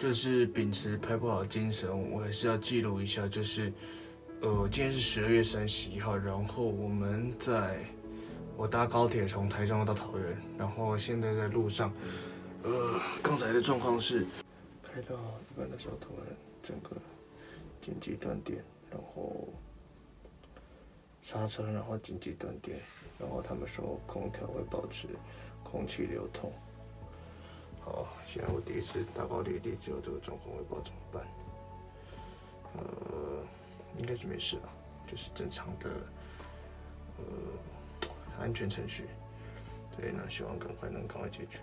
就是秉持拍不好的精神，我还是要记录一下。就是，呃，今天是十二月三十一号，然后我们在，我搭高铁从台中到桃园，然后现在在路上，呃，刚才的状况是，开到一半的时候突然整个紧急断电，然后刹车，然后紧急断电，然后他们说空调会保持空气流通。哦，现在我第一次打高铁，第一次有这个状况，我也不知道怎么办。呃，应该是没事吧，就是正常的呃安全程序。所以呢，希望赶快能赶快解决。